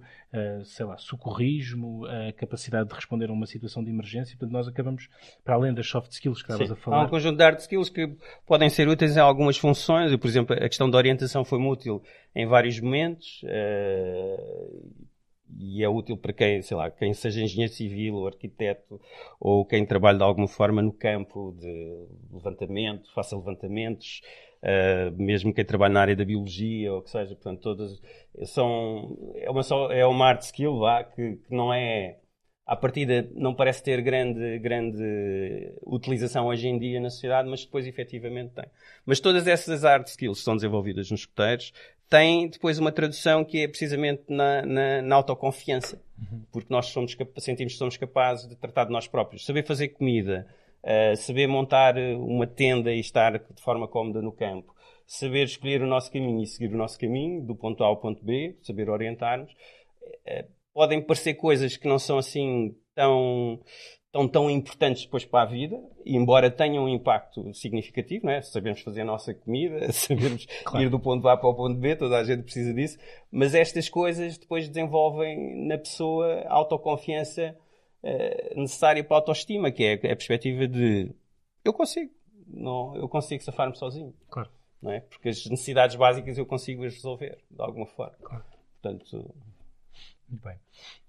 sei lá, socorrismo, a capacidade de responder a uma situação de emergência, portanto nós acabamos, para além das soft skills que estavas a falar... Há um conjunto de hard skills que podem ser úteis em algumas funções, por exemplo, a questão da orientação foi-me útil em vários momentos, uh, e é útil para quem, sei lá, quem seja engenheiro civil ou arquiteto ou quem trabalhe de alguma forma no campo de levantamento, faça levantamentos, uh, mesmo quem trabalhe na área da biologia ou que seja, portanto, todas são é uma só é uma art skill lá que, que não é à partida não parece ter grande, grande utilização hoje em dia na sociedade, mas depois efetivamente tem. Mas todas essas art skills que são desenvolvidas nos escuteiros têm depois uma tradução que é precisamente na, na, na autoconfiança. Uhum. Porque nós somos, sentimos que somos capazes de tratar de nós próprios. Saber fazer comida, uh, saber montar uma tenda e estar de forma cómoda no campo, saber escolher o nosso caminho e seguir o nosso caminho, do ponto A ao ponto B, saber orientar-nos. Uh, podem parecer coisas que não são assim tão, tão, tão importantes depois para a vida, embora tenham um impacto significativo, não é? Sabemos fazer a nossa comida, [laughs] sabemos [laughs] claro. ir do ponto A para o ponto B, toda a gente precisa disso, mas estas coisas depois desenvolvem na pessoa autoconfiança uh, necessária para a autoestima, que é a perspectiva de eu consigo, não, eu consigo safar-me sozinho. Claro. Não é? Porque as necessidades básicas eu consigo as resolver, de alguma forma. Claro. Portanto, muito bem.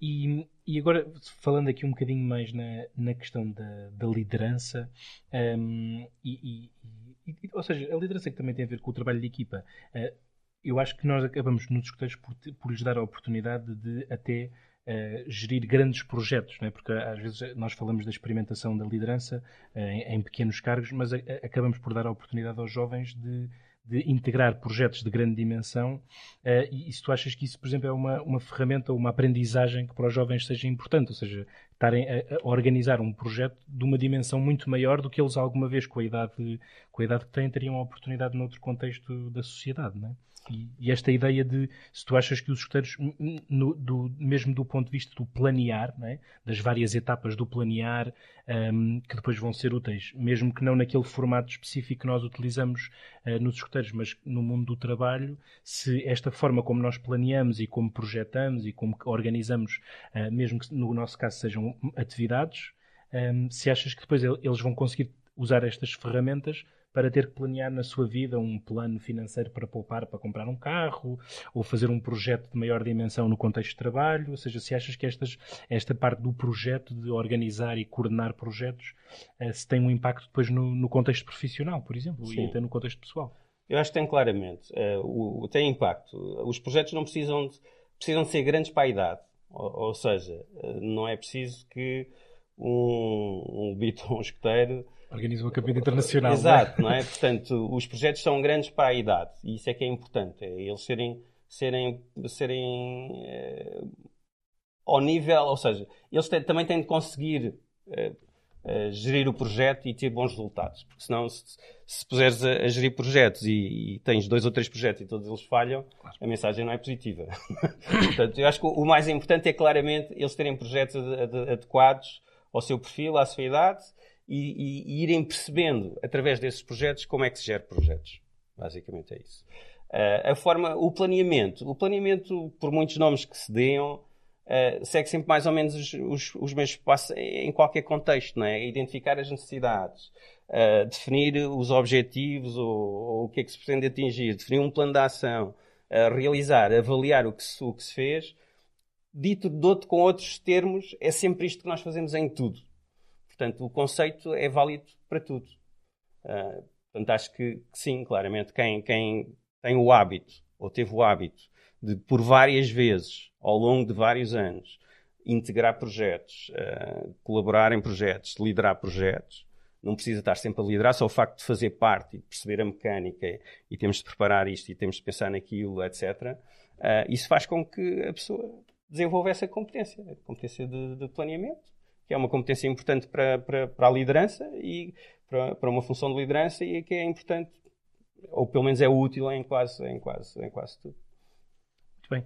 E, e agora, falando aqui um bocadinho mais na, na questão da, da liderança, um, e, e, e, ou seja, a liderança que também tem a ver com o trabalho de equipa, uh, eu acho que nós acabamos nos escuteiros por, por lhes dar a oportunidade de até Uh, gerir grandes projetos, é? porque às vezes nós falamos da experimentação da liderança uh, em, em, pequenos cargos, mas a, a, acabamos por dar a oportunidade aos jovens de de integrar projetos de grande dimensão uh, e, e, se tu achas que isso, por exemplo, é uma, uma ferramenta, uma aprendizagem que para os jovens seja importante, ou seja, estarem a, a, organizar um projeto de uma dimensão muito maior do que eles alguma vez, com a idade, com a idade que têm, teriam a oportunidade noutro contexto da sociedade, não é? E, esta ideia de, se tu achas que os escuteiros, no, do, mesmo do ponto de vista do planear, é? das várias etapas do planear, um, que depois vão ser úteis, mesmo que não naquele formato específico que nós utilizamos uh, nos escuteiros, mas no mundo do trabalho, se esta forma como nós planeamos e como projetamos e como organizamos, uh, mesmo que no nosso caso sejam atividades, um, se achas que depois eles vão conseguir usar estas ferramentas para ter que planear na sua vida um plano financeiro para poupar para comprar um carro ou fazer um projeto de maior dimensão no contexto de trabalho. Ou seja, se achas que estas, esta parte do projeto, de organizar e coordenar projetos, uh, se tem um impacto depois no, no contexto profissional, por exemplo, Sim. e até no contexto pessoal. Eu acho que tem claramente. Uh, o, tem impacto. Os projetos não precisam de, precisam de ser grandes para a idade. Ou, ou seja, uh, não é preciso que um, um um [laughs] escoteiro Organiza uma cabine internacional. Exato, não é? não é? Portanto, os projetos são grandes para a idade e isso é que é importante, é eles serem, serem, serem é, ao nível, ou seja, eles também têm de conseguir é, é, gerir o projeto e ter bons resultados, porque senão se, se puseres a, a gerir projetos e, e, tens dois ou três projetos e todos eles falham, claro. a mensagem não é positiva. [laughs] Portanto, eu acho que o, o mais importante é claramente eles terem projetos ad, ad, adequados ao seu perfil, à sua idade e, e, irem percebendo, através desses projetos, como é que se gera projetos. Basicamente é isso. Uh, a forma, o planeamento. O planeamento, por muitos nomes que se deem, uh, segue sempre mais ou menos os, os, os mesmos passos em qualquer contexto, não é? Identificar as necessidades, uh, definir os objetivos ou, ou, o que é que se pretende atingir, definir um plano de ação, realizar, avaliar o que se, o que se fez. Dito de outro, com outros termos, é sempre isto que nós fazemos em tudo. Portanto, o conceito é válido para tudo. Uh, portanto, acho que, que, sim, claramente, quem, quem tem o hábito, ou teve o hábito, de por várias vezes, ao longo de vários anos, integrar projetos, uh, colaborar em projetos, liderar projetos, não precisa estar sempre a liderar, só o facto de fazer parte e perceber a mecânica e, e temos de preparar isto e temos de pensar naquilo, etc. Uh, ah, isso faz com que a pessoa desenvolva essa competência, a competência de, de planeamento que é uma competência importante para, para, para a liderança e para, para, uma função de liderança e que é importante, ou pelo menos é útil em quase, em quase, em quase tudo. Muito bem.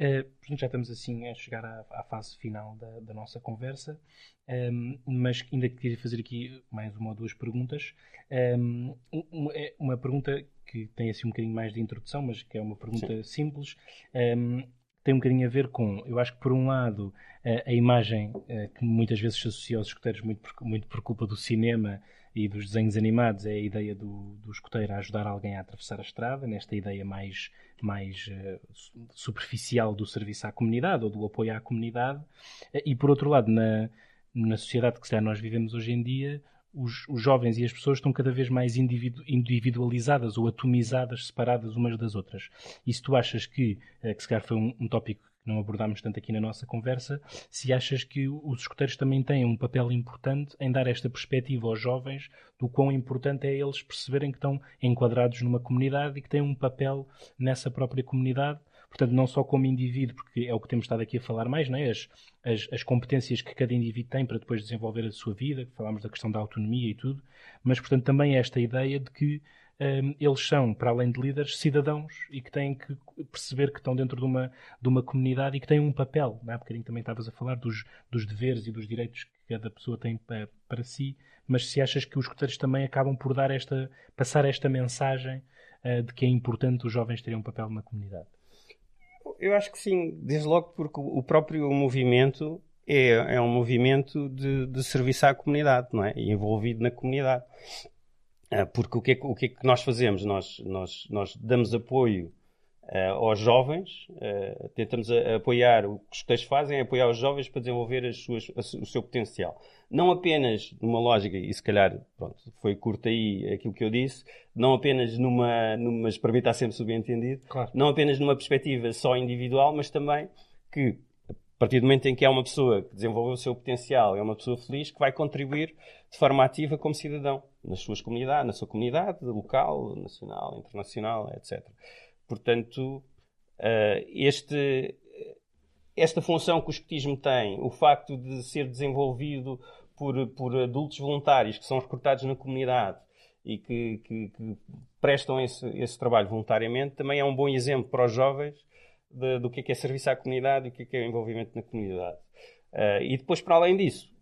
Uh, já estamos assim a chegar à, à fase final da, da nossa conversa, um, ehm, mas ainda queria fazer aqui mais uma ou duas perguntas. Um, ehm, uma, é uma pergunta que tem assim um bocadinho mais de introdução, mas que é uma pergunta Sim. simples. Um, ehm, tem um bocadinho a ver com, eu acho que por um lado, a, a imagem que muitas vezes se associa aos escuteiros muito por, muito por culpa do cinema e dos desenhos animados é a ideia do, do escoteiro a ajudar alguém a atravessar a estrada, nesta ideia mais, mais uh, superficial do serviço à comunidade ou do apoio à comunidade. E por outro lado, na, na sociedade que nós vivemos hoje em dia, os, os, jovens e as pessoas estão cada vez mais individu individualizadas ou atomizadas, separadas umas das outras. E se tu achas que, eh, que se calhar foi um, um tópico que não abordámos tanto aqui na nossa conversa, se achas que os escuteiros também têm um papel importante em dar esta perspectiva aos jovens do quão importante é eles perceberem que estão enquadrados numa comunidade e que têm um papel nessa própria comunidade Portanto, não só como indivíduo, porque é o que temos estado aqui a falar mais, é? as, as, as competências que cada indivíduo tem para depois desenvolver a sua vida, falámos da questão da autonomia e tudo, mas, portanto, também esta ideia de que um, eles são, para além de líderes, cidadãos e que têm que perceber que estão dentro de uma, de uma comunidade e que têm um papel. Há bocadinho também estavas a falar dos, dos deveres e dos direitos que cada pessoa tem para, para si, mas se achas que os escuteiros também acabam por dar esta, passar esta mensagem uh, de que é importante os jovens terem um papel na comunidade? Eu acho que sim, desde logo porque o próprio movimento é, é um movimento de, de serviço à comunidade, não é? Envolvido na comunidade. Ah, porque o que, é, o que é que nós fazemos? Nós, nós, nós damos apoio uh, aos jovens, uh, tentamos a, a apoiar, o que os textos fazem é apoiar os jovens para desenvolver as suas, a, o seu potencial. Não apenas numa lógica, e se calhar pronto, foi curto aí aquilo que eu disse, não apenas numa, numa mas para mim está sempre subentendido, claro. não apenas numa perspectiva só individual, mas também que a partir do momento em que é uma pessoa que desenvolveu o seu potencial, é uma pessoa feliz, que vai contribuir de forma ativa como cidadão nas suas comunidades, na sua comunidade local, nacional, internacional, etc. Portanto, eh, este, esta função que o escotismo tem, o facto de ser desenvolvido por, por adultos voluntários que são recrutados na comunidade e que, que, que prestam esse, esse trabalho voluntariamente, também é um bom exemplo para os jovens de, do que é, que é serviço à comunidade e o que é, que é envolvimento na comunidade. Uh, e depois, para além disso,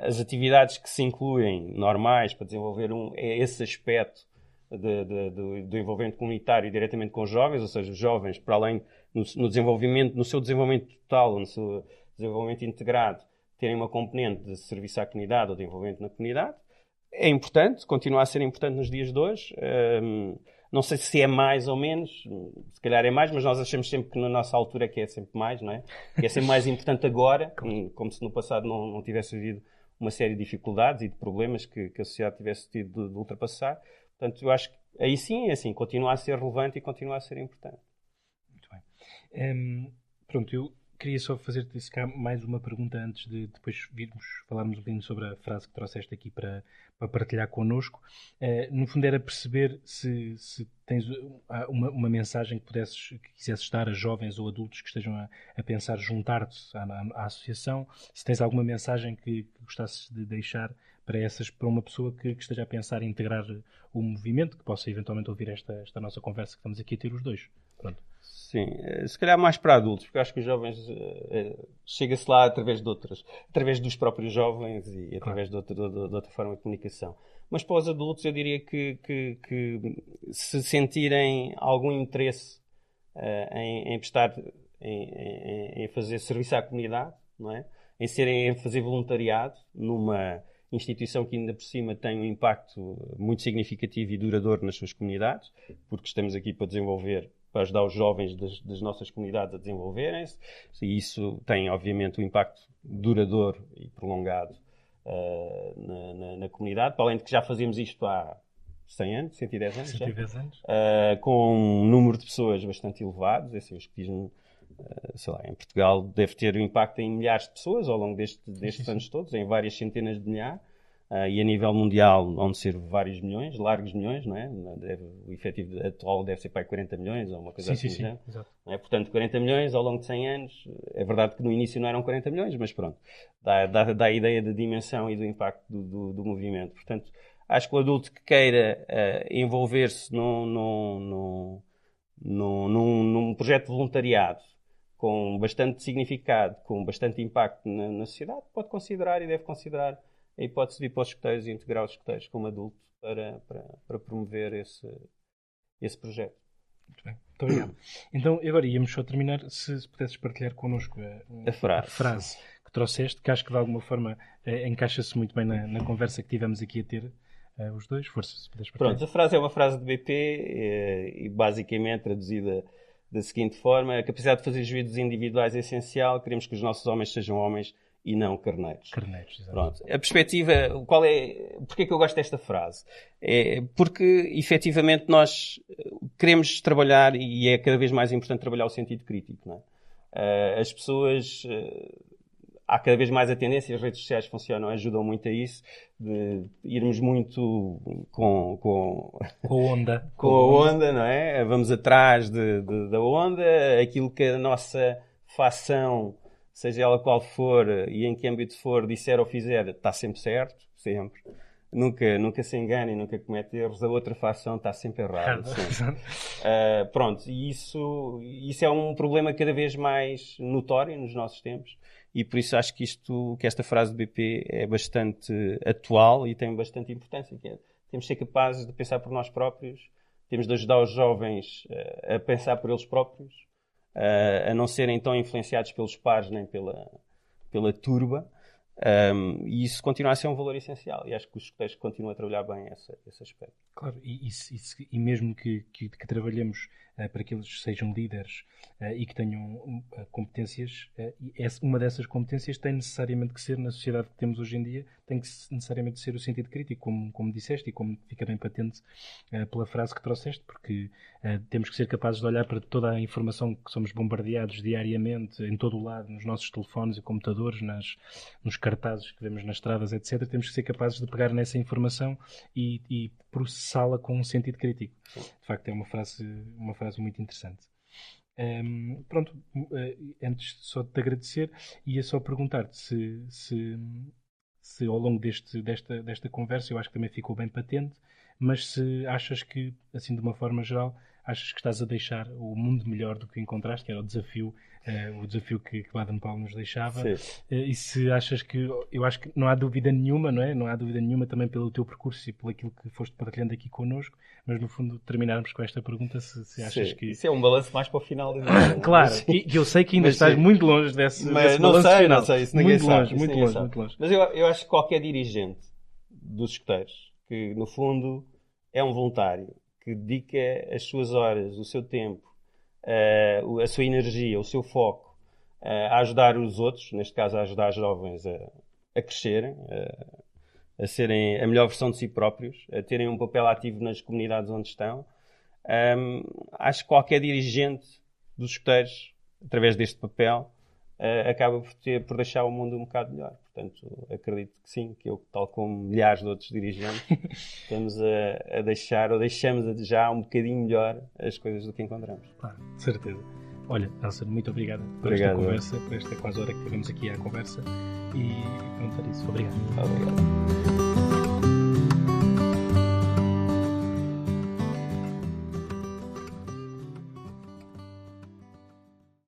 as atividades que se incluem normais para desenvolver um, é esse aspecto de, de, de, do envolvimento comunitário diretamente com os jovens, ou seja, os jovens, para além no, no, desenvolvimento, no seu desenvolvimento total, no seu desenvolvimento integrado, terem uma componente de serviço à comunidade ou de envolvimento na comunidade, é importante, continua a ser importante nos dias de hoje. Um, não sei se é mais ou menos, se calhar é mais, mas nós achamos sempre que na nossa altura é que é sempre mais, não é? Que é sempre mais importante agora, [laughs] como se no passado não, não tivesse havido uma série de dificuldades e de problemas que, que a sociedade tivesse tido de, de, ultrapassar. Portanto, eu acho que aí sim é assim, continua a ser relevante e continua a ser importante. Muito bem. Um, pronto, eu queria só fazer-te mais uma pergunta antes de depois virmos falarmos um bocadinho sobre a frase que trouxeste aqui para, para partilhar connosco. Uh, no fundo era perceber se, se tens uma, uma, mensagem que pudesses, que quisesses dar a jovens ou adultos que estejam a, a pensar juntar-te à, à, à, associação, se tens alguma mensagem que, que, gostasses de deixar para essas, para uma pessoa que, que, esteja a pensar em integrar o movimento, que possa eventualmente ouvir esta, esta nossa conversa que estamos aqui a ter os dois. Pronto. Sim, eh, se calhar mais para adultos, porque acho que os jovens uh, chega-se lá através de outras, através dos próprios jovens e através claro. de, outra, de, outra forma de comunicação. Mas para os adultos eu diria que, que, que se sentirem algum interesse uh, em, em prestar, em, em, em, fazer serviço à comunidade, não é? em serem, em fazer voluntariado numa instituição que ainda por cima tem um impacto muito significativo e duradouro nas suas comunidades, porque estamos aqui para desenvolver para ajudar os jovens das, das nossas comunidades a desenvolverem-se. E isso tem, obviamente, um impacto duradouro e prolongado uh, na, na, na, comunidade. Para além de que já fazíamos isto há 100 anos, 110 anos, 110 anos. Uh, com um número de pessoas bastante elevado. Esse é o escotismo, sei lá, em Portugal deve ter um impacto em milhares de pessoas ao longo deste, destes sim, anos todos, em várias centenas de milhares. Uh, e a nível mundial vão ser vários milhões, largos milhões, não é? Deve, o efetivo atual deve ser para 40 milhões ou uma coisa sim, assim. Sim, sim, exato. É? Portanto, 40 milhões ao longo de 100 anos, é verdade que no início não eram 40 milhões, mas pronto, dá, dá, dá a ideia da dimensão e do impacto do, do, do movimento. Portanto, acho que o adulto que queira uh, envolver-se num, num, num, num, num projeto de voluntariado com bastante significado, com bastante impacto na, na sociedade, pode considerar e deve considerar a hipótese de ir para os escuteiros e integrar os escuteiros como adulto para, para, para promover esse, esse projeto. Muito bem. Muito obrigado. [coughs] Então, agora íamos só terminar, se, se pudesses partilhar connosco a, a, frase. a, frase. que trouxeste, que acho que de alguma forma eh, encaixa-se muito bem na, na, conversa que tivemos aqui a ter. Uh, os dois, força, se puderes partilhar. Pronto, a frase é uma frase de BP eh, e basicamente traduzida da seguinte forma: a capacidade de fazer juízos individuais é essencial, queremos que os nossos homens sejam homens e não carneiros. Carneiros, Pronto. A perspectiva, qual é, porquê que eu gosto desta frase? É porque, efetivamente, nós queremos trabalhar, e é cada vez mais importante trabalhar o sentido crítico, não é? Uh, as pessoas, uh, há cada vez mais a tendência, as redes sociais funcionam, ajudam muito a isso, de irmos muito com, com, com a onda. [laughs] com a onda, não é? Vamos atrás de, de, da onda, aquilo que a nossa facção seja ela qual for e em que âmbito for, disser ou fizer, está sempre certo, sempre. Nunca, nunca se engane, nunca comete erros. A outra facção está sempre errada. uh, pronto, e isso, isso é um problema cada vez mais notório nos nossos tempos e por isso acho que isto, que esta frase do BP é bastante atual e tem bastante importância. É, temos de ser capazes de pensar por nós próprios, temos de ajudar os jovens uh, a pensar por eles próprios uh, a não serem tão influenciados pelos pares nem pela, pela turba. Um, e isso continua a ser um valor essencial e acho que os escuteiros continuam a trabalhar bem esse, esse aspecto. Claro, e, e, e mesmo que, que, que trabalhemos uh, para que eles sejam líderes uh, e que tenham uh, competências, uma dessas competências tem necessariamente que ser, na sociedade que temos hoje em dia, tem que necessariamente ser o sentido crítico, como, como disseste e como fica bem patente pela frase que trouxeste, porque temos que ser capazes de olhar para toda a informação que somos bombardeados diariamente, em todo o lado, nos nossos telefones e computadores, nas, nos cartazes que vemos nas estradas, etc. Temos que ser capazes de pegar nessa informação e, e processá-la com um sentido crítico. De facto, é uma frase, uma frase muito interessante. Um, pronto, uh, antes só de te agradecer, ia só perguntar-te se, se, se ao longo deste, desta, desta conversa, eu acho que também ficou bem patente, mas se achas que, assim de uma forma geral, achas que estás a deixar o mundo melhor do que encontraste, que era o desafio o desafio que, que Baden Powell nos deixava. Uh, e se achas que, eu acho que não há dúvida nenhuma, não é? Não há dúvida nenhuma também pelo teu percurso e pelo aquilo que foste partilhando aqui connosco, mas no fundo terminarmos com esta pergunta se, se achas sim. que... Isso é um balanço mais para o final da [coughs] vida. claro, e eu sei que ainda mas, estás sim. muito longe desse, mas, desse não sei, final. Não sei, isso muito sabe, longe, muito longe, muito longe. Mas eu, eu acho que qualquer dirigente dos escuteiros, que no fundo é um voluntário, que dedica as suas horas, o seu tempo, a sua energia, o seu foco a ajudar os outros, neste caso a ajudar jovens a, a crescerem, a, a, serem a melhor versão de si próprios, a terem um papel ativo nas comunidades onde estão. Um, acho que qualquer dirigente dos escuteiros, através deste papel, uh, acaba por, ter, por deixar o mundo um bocado melhor. Portanto, acredito que sim, que eu, tal como milhares de outros dirigentes, [laughs] estamos a, a deixar, ou deixamos já um bocadinho melhor as coisas do que encontramos. Claro, de certeza. Olha, Elsa, muito obrigado por obrigado. esta conversa, por esta quase hora que tivemos aqui à conversa. E pronto, é isso. Obrigado. Obrigado.